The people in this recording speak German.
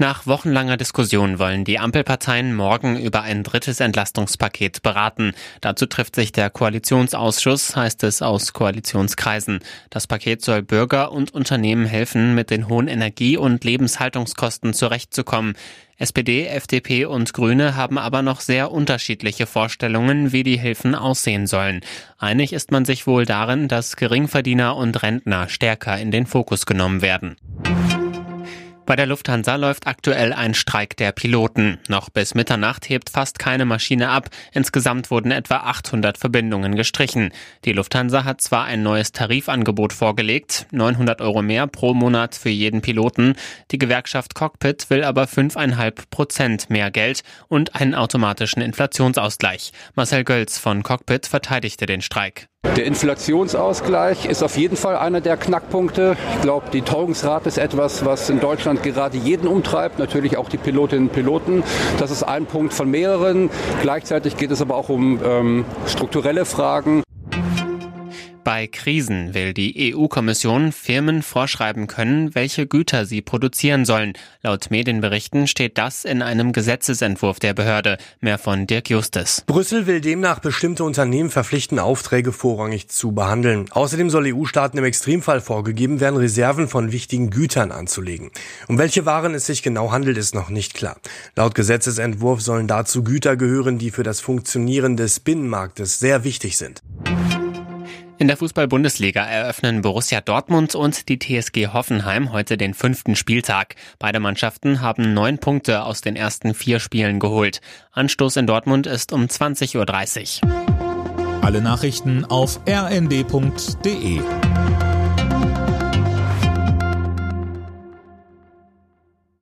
Nach wochenlanger Diskussion wollen die Ampelparteien morgen über ein drittes Entlastungspaket beraten. Dazu trifft sich der Koalitionsausschuss, heißt es aus Koalitionskreisen. Das Paket soll Bürger und Unternehmen helfen, mit den hohen Energie- und Lebenshaltungskosten zurechtzukommen. SPD, FDP und Grüne haben aber noch sehr unterschiedliche Vorstellungen, wie die Hilfen aussehen sollen. Einig ist man sich wohl darin, dass Geringverdiener und Rentner stärker in den Fokus genommen werden. Bei der Lufthansa läuft aktuell ein Streik der Piloten. Noch bis Mitternacht hebt fast keine Maschine ab. Insgesamt wurden etwa 800 Verbindungen gestrichen. Die Lufthansa hat zwar ein neues Tarifangebot vorgelegt, 900 Euro mehr pro Monat für jeden Piloten. Die Gewerkschaft Cockpit will aber 5,5 Prozent mehr Geld und einen automatischen Inflationsausgleich. Marcel Gölz von Cockpit verteidigte den Streik. Der Inflationsausgleich ist auf jeden Fall einer der Knackpunkte. Ich glaube, die Teuerungsrate ist etwas, was in Deutschland gerade jeden umtreibt, natürlich auch die Pilotinnen und Piloten. Das ist ein Punkt von mehreren. Gleichzeitig geht es aber auch um ähm, strukturelle Fragen. Bei Krisen will die EU-Kommission Firmen vorschreiben können, welche Güter sie produzieren sollen. Laut Medienberichten steht das in einem Gesetzesentwurf der Behörde. Mehr von Dirk Justus. Brüssel will demnach bestimmte Unternehmen verpflichten, Aufträge vorrangig zu behandeln. Außerdem soll EU-Staaten im Extremfall vorgegeben werden, Reserven von wichtigen Gütern anzulegen. Um welche Waren es sich genau handelt, ist noch nicht klar. Laut Gesetzesentwurf sollen dazu Güter gehören, die für das Funktionieren des Binnenmarktes sehr wichtig sind. In der Fußball-Bundesliga eröffnen Borussia Dortmund und die TSG Hoffenheim heute den fünften Spieltag. Beide Mannschaften haben neun Punkte aus den ersten vier Spielen geholt. Anstoß in Dortmund ist um 20.30 Uhr. Alle Nachrichten auf rnd.de